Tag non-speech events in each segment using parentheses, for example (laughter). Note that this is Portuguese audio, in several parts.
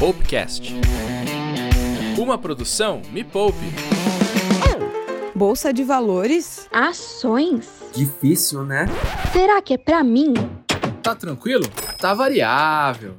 Poupecast. Uma produção Me Poupe. Bolsa de valores? Ações? Difícil, né? Será que é pra mim? Tá tranquilo? Tá variável.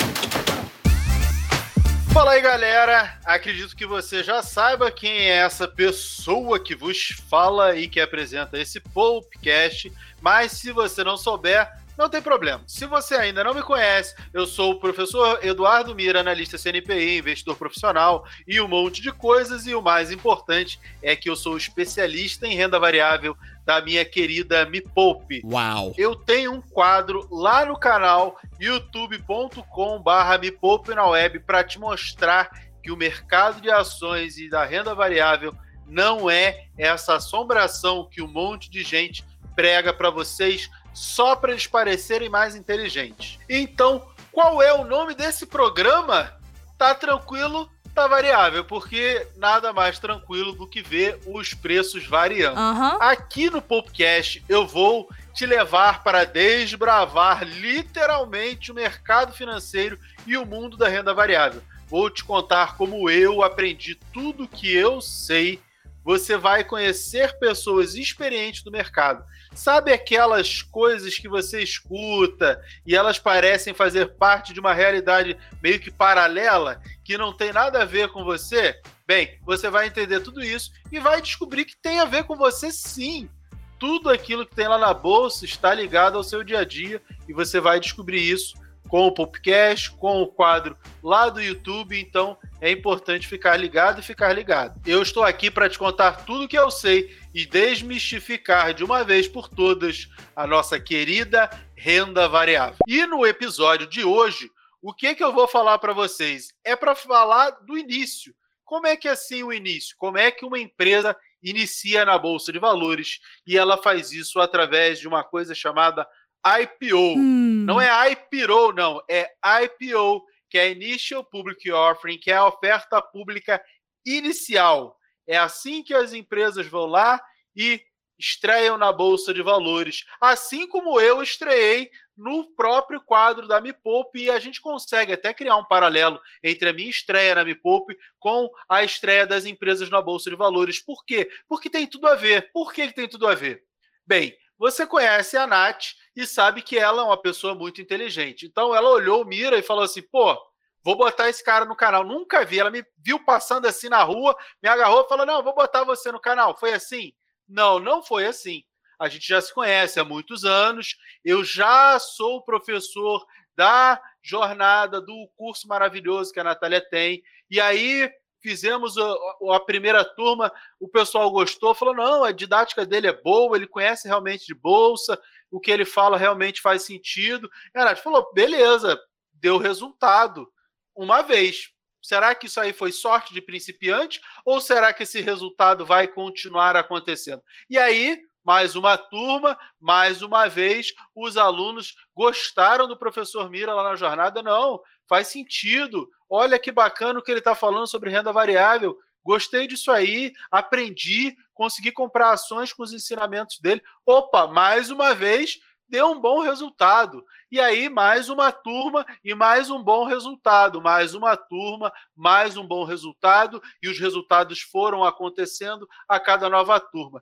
Fala aí, galera. Acredito que você já saiba quem é essa pessoa que vos fala e que apresenta esse podcast. Mas se você não souber, não tem problema. Se você ainda não me conhece, eu sou o professor Eduardo Mira, analista CNPI, investidor profissional e um monte de coisas. E o mais importante é que eu sou especialista em renda variável da minha querida Me Poupe. Uau! Eu tenho um quadro lá no canal youtube.com/barra Me Poupe na web para te mostrar que o mercado de ações e da renda variável não é essa assombração que um monte de gente prega para vocês só para eles parecerem mais inteligentes. Então, qual é o nome desse programa? Tá tranquilo, tá variável, porque nada mais tranquilo do que ver os preços variando. Aham. Aqui no Popcast eu vou te levar para desbravar literalmente o mercado financeiro e o mundo da renda variável. Vou te contar como eu aprendi tudo que eu sei. Você vai conhecer pessoas experientes do mercado. Sabe aquelas coisas que você escuta e elas parecem fazer parte de uma realidade meio que paralela, que não tem nada a ver com você? Bem, você vai entender tudo isso e vai descobrir que tem a ver com você sim. Tudo aquilo que tem lá na bolsa está ligado ao seu dia a dia e você vai descobrir isso com o podcast, com o quadro lá do YouTube, então é importante ficar ligado e ficar ligado. Eu estou aqui para te contar tudo que eu sei e desmistificar de uma vez por todas a nossa querida renda variável. E no episódio de hoje, o que que eu vou falar para vocês? É para falar do início. Como é que é assim o início? Como é que uma empresa inicia na bolsa de valores e ela faz isso através de uma coisa chamada IPO. Hum. Não é IPO, não, é IPO, que é Initial Public Offering, que é a oferta pública inicial. É assim que as empresas vão lá e estreiam na bolsa de valores, assim como eu estreiei no próprio quadro da Me Poupe e a gente consegue até criar um paralelo entre a minha estreia na Me Poupe com a estreia das empresas na bolsa de valores. Por quê? Porque tem tudo a ver. Por que tem tudo a ver? Bem, você conhece a Nath e sabe que ela é uma pessoa muito inteligente. Então ela olhou o Mira e falou assim: pô, vou botar esse cara no canal. Nunca vi. Ela me viu passando assim na rua, me agarrou e falou: não, vou botar você no canal. Foi assim? Não, não foi assim. A gente já se conhece há muitos anos. Eu já sou professor da jornada do curso maravilhoso que a Natália tem. E aí fizemos a, a, primeira turma, o pessoal gostou, falou: não, a didática dele é boa, ele conhece realmente de bolsa, o que ele fala realmente faz sentido. E a Nath falou: beleza, deu resultado uma vez. Será que isso aí foi sorte de principiante ou será que esse resultado vai continuar acontecendo? E aí, mais uma turma, mais uma vez, os alunos gostaram do professor Mira lá na jornada? Não, faz sentido. Olha que bacana o que ele está falando sobre renda variável. Gostei disso aí, aprendi, consegui comprar ações com os ensinamentos dele. Opa, mais uma vez, deu um bom resultado. E aí, mais uma turma e mais um bom resultado. Mais uma turma, mais um bom resultado. E os resultados foram acontecendo a cada nova turma.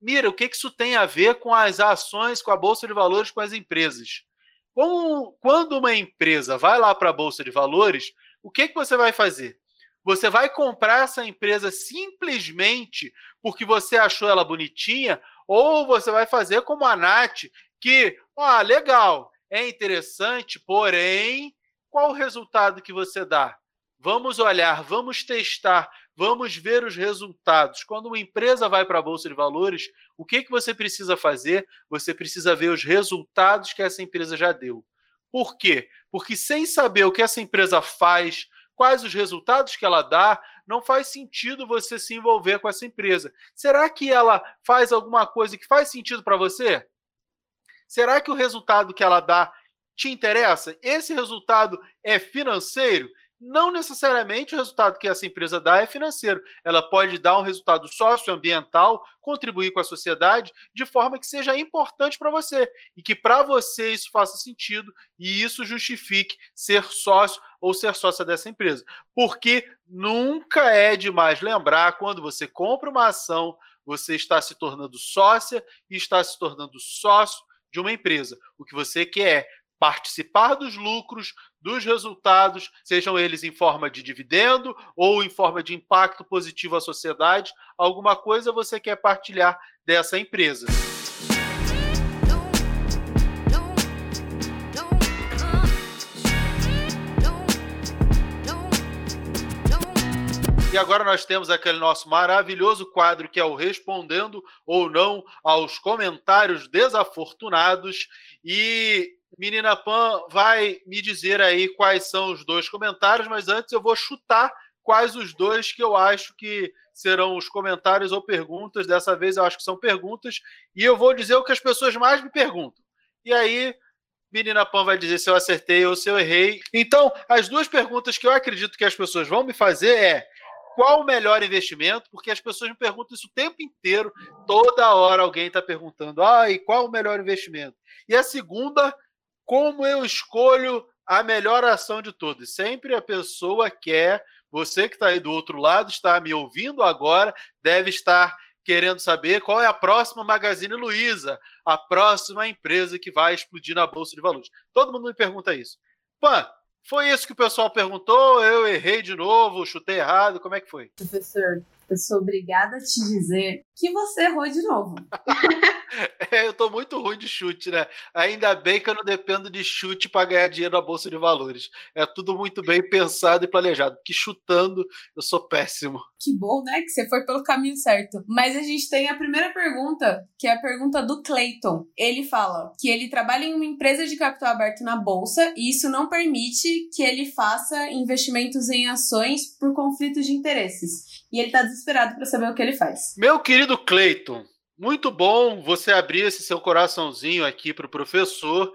Mira, o que isso tem a ver com as ações, com a Bolsa de Valores, com as empresas? Como, quando uma empresa vai lá para a Bolsa de Valores, o que, que você vai fazer? Você vai comprar essa empresa simplesmente porque você achou ela bonitinha, ou você vai fazer como a Nath, que, ah, legal, é interessante, porém, qual o resultado que você dá? Vamos olhar, vamos testar, vamos ver os resultados. Quando uma empresa vai para a Bolsa de Valores, o que, que você precisa fazer? Você precisa ver os resultados que essa empresa já deu. Por quê? Porque sem saber o que essa empresa faz, quais os resultados que ela dá, não faz sentido você se envolver com essa empresa. Será que ela faz alguma coisa que faz sentido para você? Será que o resultado que ela dá te interessa? Esse resultado é financeiro? Não necessariamente o resultado que essa empresa dá é financeiro. Ela pode dar um resultado socioambiental, contribuir com a sociedade de forma que seja importante para você e que para você isso faça sentido e isso justifique ser sócio ou ser sócia dessa empresa. Porque nunca é demais lembrar quando você compra uma ação, você está se tornando sócia e está se tornando sócio de uma empresa. O que você quer é participar dos lucros, dos resultados, sejam eles em forma de dividendo ou em forma de impacto positivo à sociedade, alguma coisa você quer partilhar dessa empresa. E agora nós temos aquele nosso maravilhoso quadro que é o Respondendo ou Não aos Comentários Desafortunados. E Menina Pan vai me dizer aí quais são os dois comentários, mas antes eu vou chutar quais os dois que eu acho que serão os comentários ou perguntas. Dessa vez eu acho que são perguntas. E eu vou dizer o que as pessoas mais me perguntam. E aí, Menina Pan vai dizer se eu acertei ou se eu errei. Então, as duas perguntas que eu acredito que as pessoas vão me fazer é qual o melhor investimento, porque as pessoas me perguntam isso o tempo inteiro, toda hora alguém está perguntando, ah, e qual o melhor investimento? E a segunda, como eu escolho a melhor ação de todas? Sempre a pessoa quer, você que está aí do outro lado, está me ouvindo agora, deve estar querendo saber qual é a próxima Magazine Luiza, a próxima empresa que vai explodir na Bolsa de Valores. Todo mundo me pergunta isso. Pan, foi isso que o pessoal perguntou, eu errei de novo, chutei errado, como é que foi? Professor, eu sou obrigada a te dizer que você errou de novo. (laughs) É, eu tô muito ruim de chute, né? Ainda bem que eu não dependo de chute para ganhar dinheiro na bolsa de valores. É tudo muito bem pensado e planejado. Que chutando eu sou péssimo. Que bom, né? Que você foi pelo caminho certo. Mas a gente tem a primeira pergunta, que é a pergunta do Clayton. Ele fala que ele trabalha em uma empresa de capital aberto na bolsa e isso não permite que ele faça investimentos em ações por conflitos de interesses. E ele tá desesperado para saber o que ele faz. Meu querido Clayton, muito bom você abrir esse seu coraçãozinho aqui para o professor.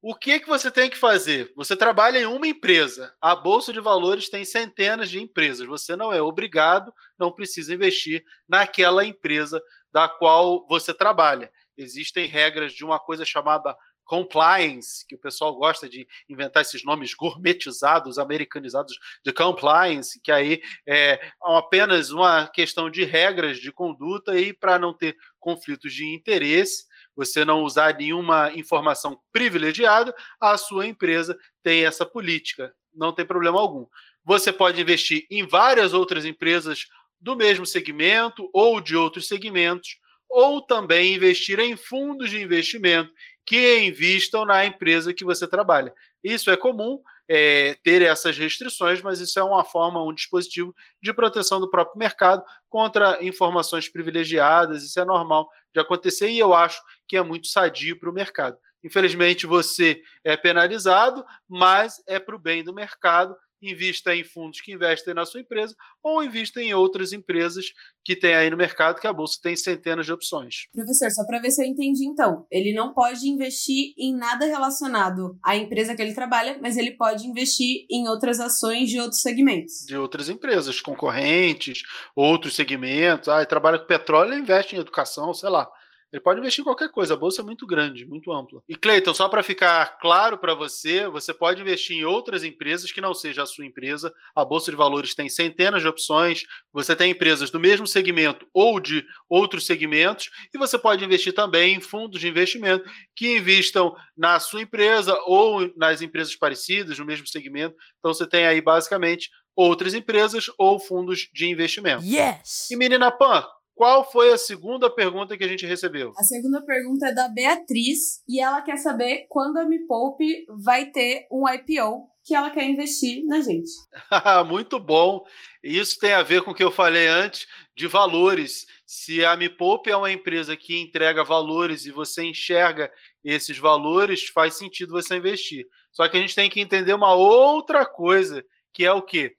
O que, que você tem que fazer? Você trabalha em uma empresa. A Bolsa de Valores tem centenas de empresas. Você não é obrigado, não precisa investir naquela empresa da qual você trabalha. Existem regras de uma coisa chamada compliance, que o pessoal gosta de inventar esses nomes gourmetizados, americanizados de compliance, que aí é apenas uma questão de regras de conduta e para não ter conflitos de interesse, você não usar nenhuma informação privilegiada, a sua empresa tem essa política, não tem problema algum. Você pode investir em várias outras empresas do mesmo segmento ou de outros segmentos, ou também investir em fundos de investimento que invistam na empresa que você trabalha. Isso é comum é, ter essas restrições, mas isso é uma forma, um dispositivo de proteção do próprio mercado contra informações privilegiadas. Isso é normal de acontecer e eu acho que é muito sadio para o mercado. Infelizmente, você é penalizado, mas é para o bem do mercado invista em fundos que investem na sua empresa ou invista em outras empresas que tem aí no mercado, que a bolsa tem centenas de opções. Professor, só para ver se eu entendi então, ele não pode investir em nada relacionado à empresa que ele trabalha, mas ele pode investir em outras ações de outros segmentos. De outras empresas, concorrentes, outros segmentos. Ah, ele trabalha com petróleo, ele investe em educação, sei lá. Ele pode investir em qualquer coisa, a bolsa é muito grande, muito ampla. E Cleiton, só para ficar claro para você, você pode investir em outras empresas que não seja a sua empresa. A bolsa de valores tem centenas de opções. Você tem empresas do mesmo segmento ou de outros segmentos, e você pode investir também em fundos de investimento que investam na sua empresa ou nas empresas parecidas no mesmo segmento. Então você tem aí basicamente outras empresas ou fundos de investimento. Yes. E menina Pan, qual foi a segunda pergunta que a gente recebeu? A segunda pergunta é da Beatriz e ela quer saber quando a Me Poupe vai ter um IPO que ela quer investir na gente. (laughs) Muito bom. Isso tem a ver com o que eu falei antes de valores. Se a Me Poupe é uma empresa que entrega valores e você enxerga esses valores, faz sentido você investir. Só que a gente tem que entender uma outra coisa, que é o quê?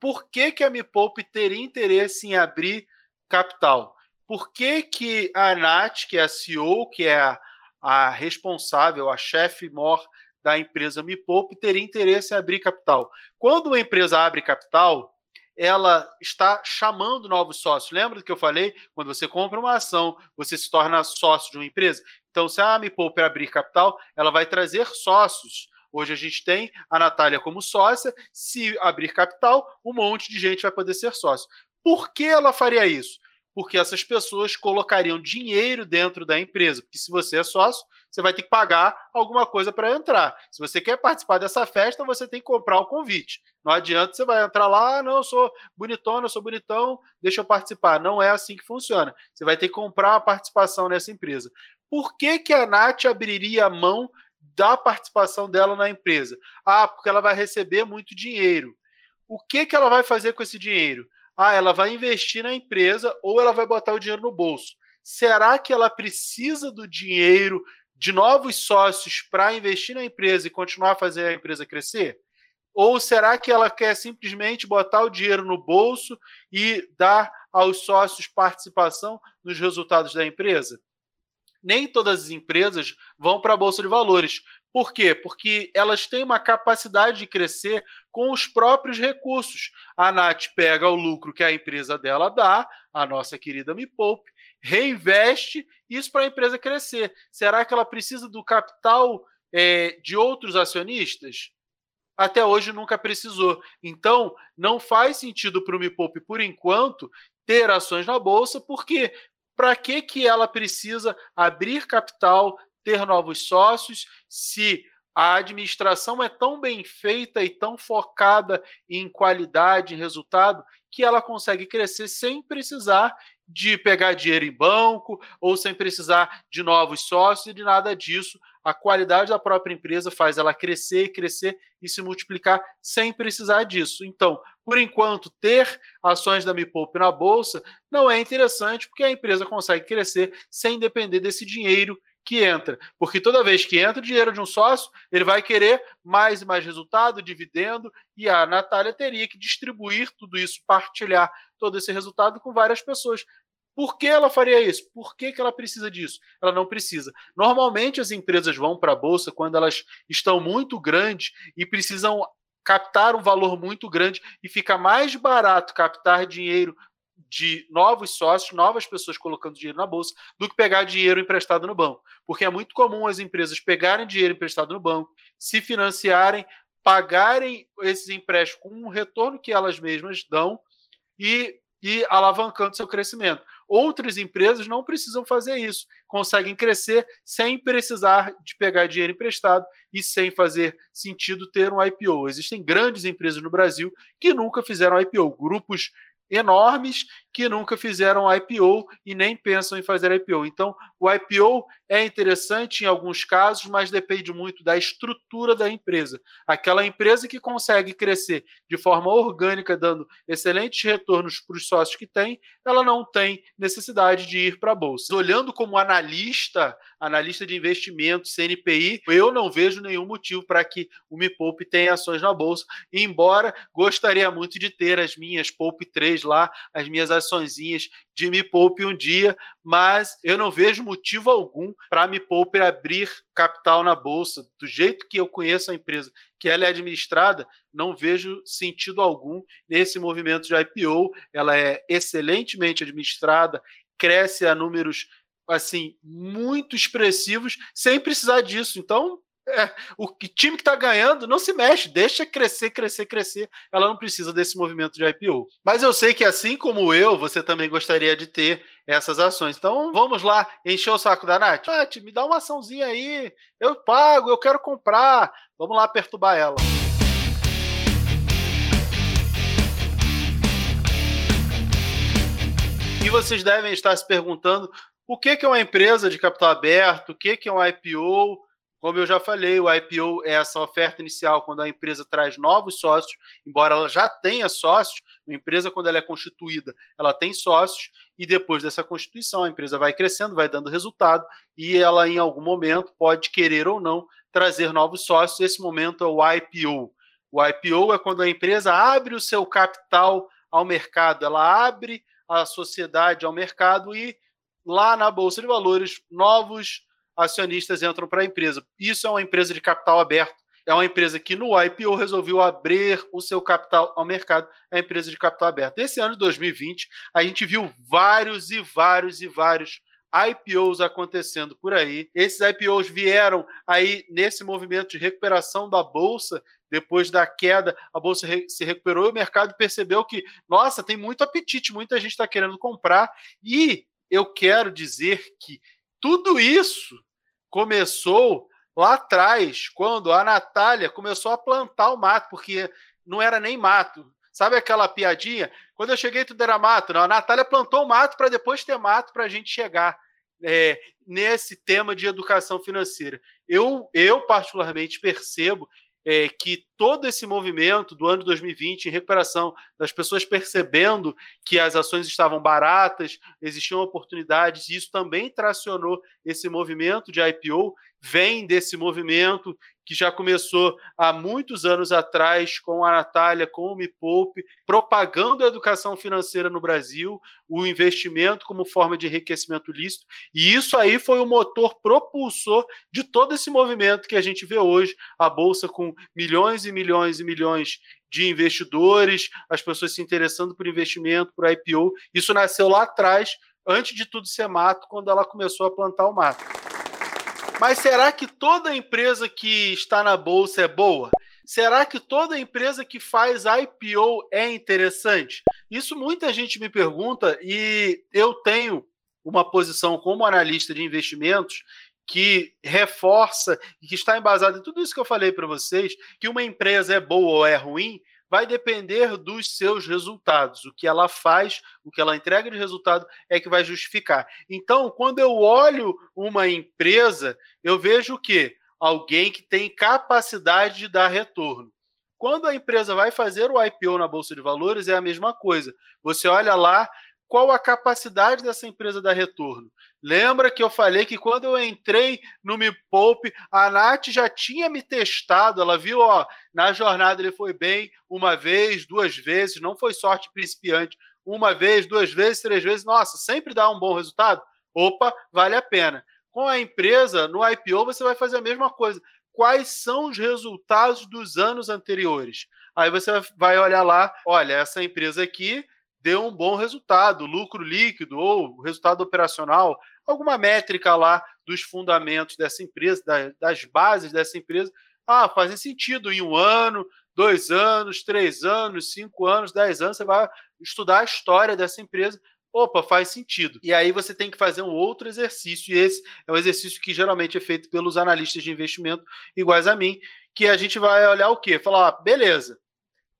Por que, que a Me Poupe teria interesse em abrir capital. Por que, que a Nath, que é a CEO, que é a, a responsável, a chefe mor da empresa Me Poupe, teria interesse em abrir capital? Quando uma empresa abre capital, ela está chamando novos sócios. Lembra do que eu falei? Quando você compra uma ação, você se torna sócio de uma empresa. Então, se a Me Poupe abrir capital, ela vai trazer sócios Hoje a gente tem a Natália como sócia. Se abrir capital, um monte de gente vai poder ser sócio. Por que ela faria isso? Porque essas pessoas colocariam dinheiro dentro da empresa. Porque se você é sócio, você vai ter que pagar alguma coisa para entrar. Se você quer participar dessa festa, você tem que comprar o convite. Não adianta você vai entrar lá, ah, não, eu sou bonitona, eu sou bonitão, deixa eu participar. Não é assim que funciona. Você vai ter que comprar a participação nessa empresa. Por que, que a Nath abriria a mão da participação dela na empresa? Ah, porque ela vai receber muito dinheiro. O que, que ela vai fazer com esse dinheiro? Ah, ela vai investir na empresa ou ela vai botar o dinheiro no bolso. Será que ela precisa do dinheiro de novos sócios para investir na empresa e continuar a fazer a empresa crescer? Ou será que ela quer simplesmente botar o dinheiro no bolso e dar aos sócios participação nos resultados da empresa? Nem todas as empresas vão para a Bolsa de Valores, por quê? Porque elas têm uma capacidade de crescer com os próprios recursos. A Nath pega o lucro que a empresa dela dá, a nossa querida Me Poupe, reinveste isso para a empresa crescer. Será que ela precisa do capital é, de outros acionistas? Até hoje nunca precisou. Então, não faz sentido para o Me Poupe, por enquanto, ter ações na bolsa, porque para que, que ela precisa abrir capital, ter novos sócios, se a administração é tão bem feita e tão focada em qualidade, em resultado, que ela consegue crescer sem precisar de pegar dinheiro em banco ou sem precisar de novos sócios e de nada disso. A qualidade da própria empresa faz ela crescer, crescer e se multiplicar sem precisar disso. Então, por enquanto, ter ações da Me Poupe na bolsa não é interessante porque a empresa consegue crescer sem depender desse dinheiro que entra. Porque toda vez que entra o dinheiro de um sócio, ele vai querer mais e mais resultado, dividendo, e a Natália teria que distribuir tudo isso, partilhar todo esse resultado com várias pessoas. Por que ela faria isso? Por que, que ela precisa disso? Ela não precisa. Normalmente as empresas vão para a bolsa quando elas estão muito grandes e precisam captar um valor muito grande e fica mais barato captar dinheiro de novos sócios, novas pessoas colocando dinheiro na bolsa, do que pegar dinheiro emprestado no banco. Porque é muito comum as empresas pegarem dinheiro emprestado no banco, se financiarem, pagarem esses empréstimos com um retorno que elas mesmas dão e, e alavancando seu crescimento. Outras empresas não precisam fazer isso, conseguem crescer sem precisar de pegar dinheiro emprestado e sem fazer sentido ter um IPO. Existem grandes empresas no Brasil que nunca fizeram IPO, grupos enormes que nunca fizeram IPO e nem pensam em fazer IPO. Então, o IPO é interessante em alguns casos, mas depende muito da estrutura da empresa. Aquela empresa que consegue crescer de forma orgânica, dando excelentes retornos para os sócios que tem, ela não tem necessidade de ir para a bolsa. Olhando como analista, analista de investimento, CNPI, eu não vejo nenhum motivo para que o Me Poupe tenha ações na bolsa, embora gostaria muito de ter as minhas Poupe 3 lá, as minhas açõezinhas de Me Poupe um dia, mas eu não vejo motivo algum para Me Poupe abrir capital na bolsa. Do jeito que eu conheço a empresa, que ela é administrada, não vejo sentido algum nesse movimento de IPO. Ela é excelentemente administrada, cresce a números assim muito expressivos sem precisar disso. Então, é, o time que está ganhando não se mexe, deixa crescer, crescer, crescer. Ela não precisa desse movimento de IPO. Mas eu sei que, assim como eu, você também gostaria de ter essas ações. Então vamos lá, encher o saco da Nath. Nath, me dá uma açãozinha aí. Eu pago, eu quero comprar. Vamos lá perturbar ela. E vocês devem estar se perguntando o que é uma empresa de capital aberto, o que é um IPO como eu já falei, o IPO é essa oferta inicial quando a empresa traz novos sócios, embora ela já tenha sócios, a empresa, quando ela é constituída, ela tem sócios, e depois dessa constituição, a empresa vai crescendo, vai dando resultado, e ela, em algum momento, pode querer ou não trazer novos sócios. Esse momento é o IPO. O IPO é quando a empresa abre o seu capital ao mercado, ela abre a sociedade ao mercado e lá na Bolsa de Valores, novos acionistas entram para a empresa. Isso é uma empresa de capital aberto. É uma empresa que no IPO resolveu abrir o seu capital ao mercado, é a empresa de capital aberto. Esse ano de 2020, a gente viu vários e vários e vários IPOs acontecendo por aí. Esses IPOs vieram aí nesse movimento de recuperação da bolsa. Depois da queda, a bolsa se recuperou e o mercado percebeu que, nossa, tem muito apetite, muita gente está querendo comprar. E eu quero dizer que tudo isso começou lá atrás, quando a Natália começou a plantar o mato, porque não era nem mato. Sabe aquela piadinha? Quando eu cheguei, tudo era mato. Não, a Natália plantou o mato para depois ter mato para a gente chegar é, nesse tema de educação financeira. Eu, eu particularmente, percebo é, que todo esse movimento do ano 2020 em recuperação, das pessoas percebendo que as ações estavam baratas, existiam oportunidades, e isso também tracionou esse movimento de IPO, vem desse movimento que já começou há muitos anos atrás com a Natália, com o Me Poupe, propagando a educação financeira no Brasil, o investimento como forma de enriquecimento lícito. E isso aí foi o motor propulsor de todo esse movimento que a gente vê hoje, a Bolsa com milhões e milhões e milhões de investidores, as pessoas se interessando por investimento, por IPO. Isso nasceu lá atrás, antes de tudo ser mato, quando ela começou a plantar o mato. Mas será que toda empresa que está na bolsa é boa? Será que toda empresa que faz IPO é interessante? Isso muita gente me pergunta e eu tenho uma posição como analista de investimentos que reforça e que está embasada em tudo isso que eu falei para vocês, que uma empresa é boa ou é ruim, vai depender dos seus resultados. O que ela faz, o que ela entrega de resultado é que vai justificar. Então, quando eu olho uma empresa, eu vejo o quê? Alguém que tem capacidade de dar retorno. Quando a empresa vai fazer o IPO na Bolsa de Valores, é a mesma coisa. Você olha lá qual a capacidade dessa empresa dar retorno. Lembra que eu falei que quando eu entrei no Me Poupe, a Nath já tinha me testado, ela viu, ó, na jornada ele foi bem uma vez, duas vezes, não foi sorte principiante, uma vez, duas vezes, três vezes, nossa, sempre dá um bom resultado? Opa, vale a pena. Com a empresa, no IPO, você vai fazer a mesma coisa. Quais são os resultados dos anos anteriores? Aí você vai olhar lá, olha, essa empresa aqui deu um bom resultado, lucro líquido ou resultado operacional, alguma métrica lá dos fundamentos dessa empresa, das bases dessa empresa. Ah, fazem sentido em um ano, dois anos, três anos, cinco anos, dez anos, você vai estudar a história dessa empresa. Opa, faz sentido. E aí você tem que fazer um outro exercício, e esse é um exercício que geralmente é feito pelos analistas de investimento iguais a mim, que a gente vai olhar o quê? Falar, ah, beleza,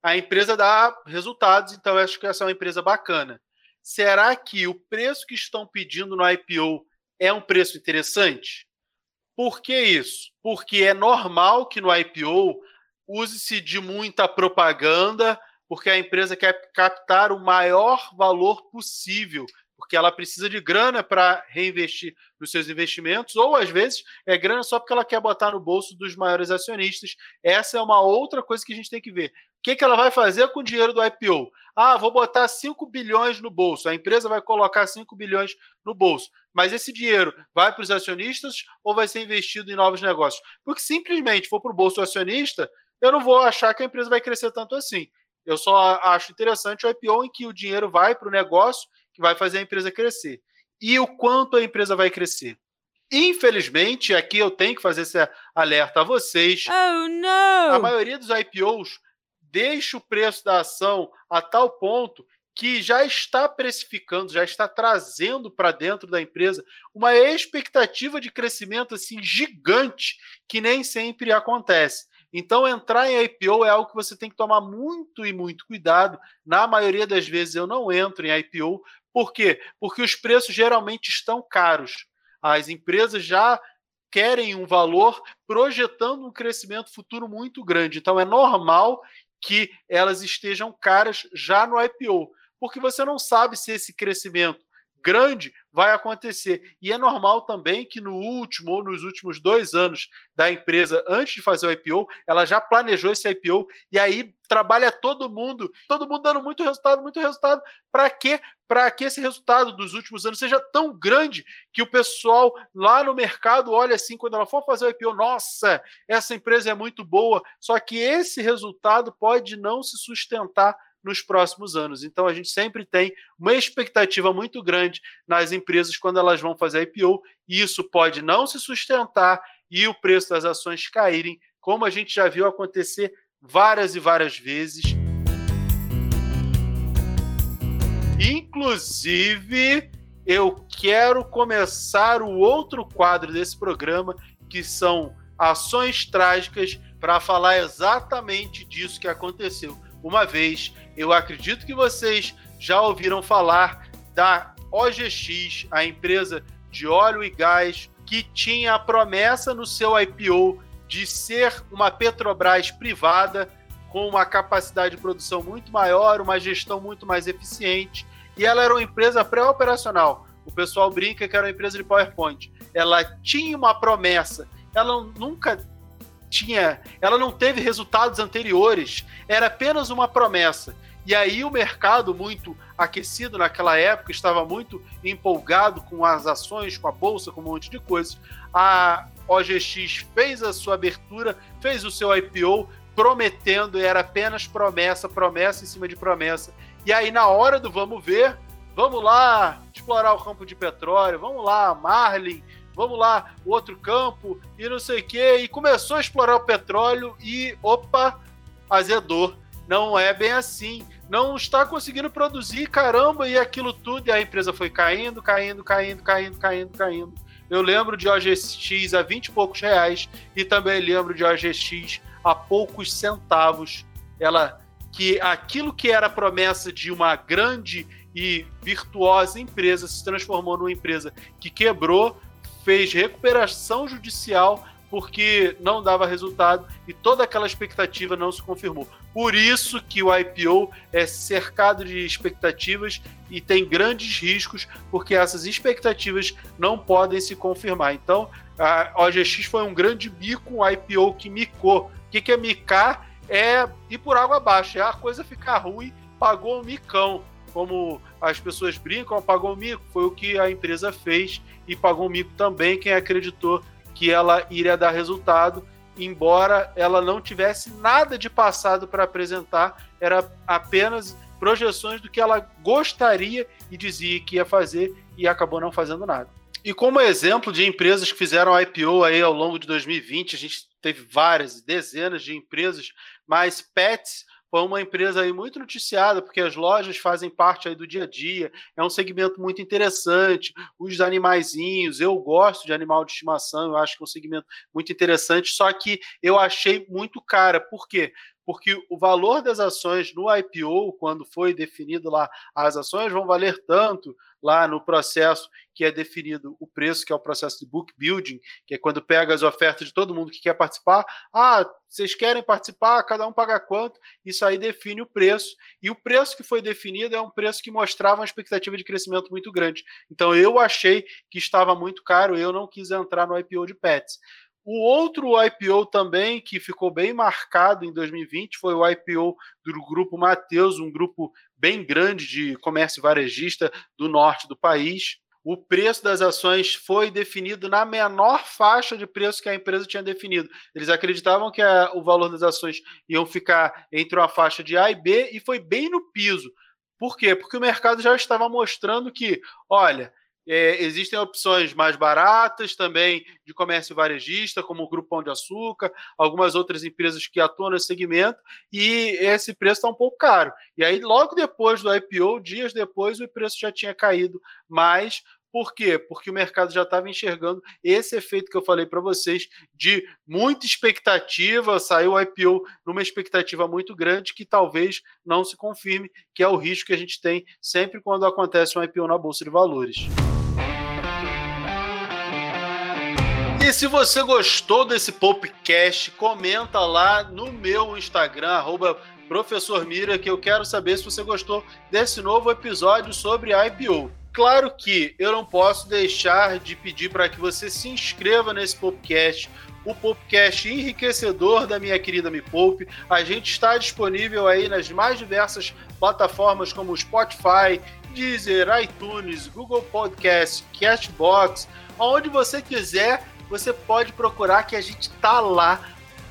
a empresa dá resultados, então acho que essa é uma empresa bacana. Será que o preço que estão pedindo no IPO é um preço interessante? Por que isso? Porque é normal que no IPO use-se de muita propaganda, porque a empresa quer captar o maior valor possível porque ela precisa de grana para reinvestir nos seus investimentos, ou às vezes é grana só porque ela quer botar no bolso dos maiores acionistas. Essa é uma outra coisa que a gente tem que ver. O que, que ela vai fazer com o dinheiro do IPO? Ah, vou botar 5 bilhões no bolso. A empresa vai colocar 5 bilhões no bolso. Mas esse dinheiro vai para os acionistas ou vai ser investido em novos negócios? Porque simplesmente for para o bolso do acionista, eu não vou achar que a empresa vai crescer tanto assim. Eu só acho interessante o IPO em que o dinheiro vai para o negócio que vai fazer a empresa crescer. E o quanto a empresa vai crescer. Infelizmente, aqui eu tenho que fazer esse alerta a vocês. Oh, não! A maioria dos IPOs deixa o preço da ação a tal ponto que já está precificando, já está trazendo para dentro da empresa uma expectativa de crescimento assim gigante que nem sempre acontece. Então, entrar em IPO é algo que você tem que tomar muito e muito cuidado. Na maioria das vezes, eu não entro em IPO por quê? Porque os preços geralmente estão caros. As empresas já querem um valor projetando um crescimento futuro muito grande. Então é normal que elas estejam caras já no IPO, porque você não sabe se esse crescimento grande vai acontecer. E é normal também que no último ou nos últimos dois anos da empresa, antes de fazer o IPO, ela já planejou esse IPO e aí trabalha todo mundo, todo mundo dando muito resultado, muito resultado. Para quê? Para que esse resultado dos últimos anos seja tão grande que o pessoal lá no mercado olha assim, quando ela for fazer o IPO, nossa, essa empresa é muito boa. Só que esse resultado pode não se sustentar nos próximos anos. Então a gente sempre tem uma expectativa muito grande nas empresas quando elas vão fazer IPO, e isso pode não se sustentar e o preço das ações caírem, como a gente já viu acontecer várias e várias vezes. Inclusive, eu quero começar o outro quadro desse programa, que são ações trágicas, para falar exatamente disso que aconteceu. Uma vez, eu acredito que vocês já ouviram falar da OGX, a empresa de óleo e gás, que tinha a promessa no seu IPO de ser uma Petrobras privada, com uma capacidade de produção muito maior, uma gestão muito mais eficiente e ela era uma empresa pré-operacional. O pessoal brinca que era uma empresa de PowerPoint. Ela tinha uma promessa, ela nunca tinha, ela não teve resultados anteriores, era apenas uma promessa. E aí o mercado, muito aquecido naquela época, estava muito empolgado com as ações, com a bolsa, com um monte de coisas. A OGX fez a sua abertura, fez o seu IPO, prometendo, era apenas promessa, promessa em cima de promessa. E aí, na hora do vamos ver, vamos lá explorar o campo de petróleo, vamos lá, Marlin, vamos lá, outro campo, e não sei o quê. E começou a explorar o petróleo e, opa, azedou. Não é bem assim. Não está conseguindo produzir, caramba, e aquilo tudo. E a empresa foi caindo, caindo, caindo, caindo, caindo, caindo. Eu lembro de OGX a 20 e poucos reais e também lembro de OGX a poucos centavos. Ela que aquilo que era promessa de uma grande e virtuosa empresa se transformou numa empresa que quebrou, fez recuperação judicial porque não dava resultado e toda aquela expectativa não se confirmou. Por isso que o IPO é cercado de expectativas e tem grandes riscos, porque essas expectativas não podem se confirmar. Então, a OGX foi um grande bico, um IPO que micou. O que é micar? é ir por água abaixo, é a coisa ficar ruim, pagou o micão. Como as pessoas brincam, pagou o mico. Foi o que a empresa fez e pagou o mico também quem acreditou que ela iria dar resultado, embora ela não tivesse nada de passado para apresentar, era apenas projeções do que ela gostaria e dizia que ia fazer e acabou não fazendo nada. E como exemplo de empresas que fizeram IPO aí ao longo de 2020, a gente teve várias, dezenas de empresas mas Pets foi uma empresa aí muito noticiada, porque as lojas fazem parte aí do dia a dia, é um segmento muito interessante, os animaizinhos, eu gosto de animal de estimação, eu acho que é um segmento muito interessante, só que eu achei muito cara, por quê? Porque o valor das ações no IPO, quando foi definido lá, as ações vão valer tanto lá no processo que é definido o preço, que é o processo de book building, que é quando pega as ofertas de todo mundo que quer participar. Ah, vocês querem participar? Cada um paga quanto? Isso aí define o preço. E o preço que foi definido é um preço que mostrava uma expectativa de crescimento muito grande. Então eu achei que estava muito caro, eu não quis entrar no IPO de Pets. O outro IPO também que ficou bem marcado em 2020 foi o IPO do grupo Mateus, um grupo bem grande de comércio varejista do norte do país. O preço das ações foi definido na menor faixa de preço que a empresa tinha definido. Eles acreditavam que a, o valor das ações iam ficar entre uma faixa de A e B e foi bem no piso. Por quê? Porque o mercado já estava mostrando que, olha, é, existem opções mais baratas também de comércio varejista, como o Grupo Pão de Açúcar, algumas outras empresas que atuam nesse segmento, e esse preço está um pouco caro. E aí, logo depois do IPO, dias depois, o preço já tinha caído mais. Por quê? Porque o mercado já estava enxergando esse efeito que eu falei para vocês de muita expectativa, saiu o IPO numa expectativa muito grande que talvez não se confirme, que é o risco que a gente tem sempre quando acontece um IPO na Bolsa de Valores. E se você gostou desse podcast, comenta lá no meu Instagram, arroba Professor Mira, que eu quero saber se você gostou desse novo episódio sobre IPO. Claro que eu não posso deixar de pedir para que você se inscreva nesse podcast, o podcast enriquecedor da minha querida Me Poupe. A gente está disponível aí nas mais diversas plataformas como Spotify, Deezer, iTunes, Google Podcast, Castbox, onde você quiser você pode procurar que a gente tá lá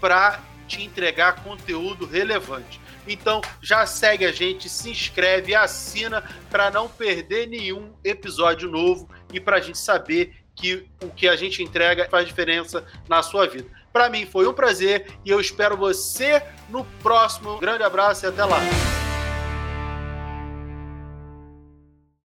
para te entregar conteúdo relevante. Então já segue a gente, se inscreve, assina para não perder nenhum episódio novo e para a gente saber que o que a gente entrega faz diferença na sua vida. Para mim foi um prazer e eu espero você no próximo. Grande abraço e até lá.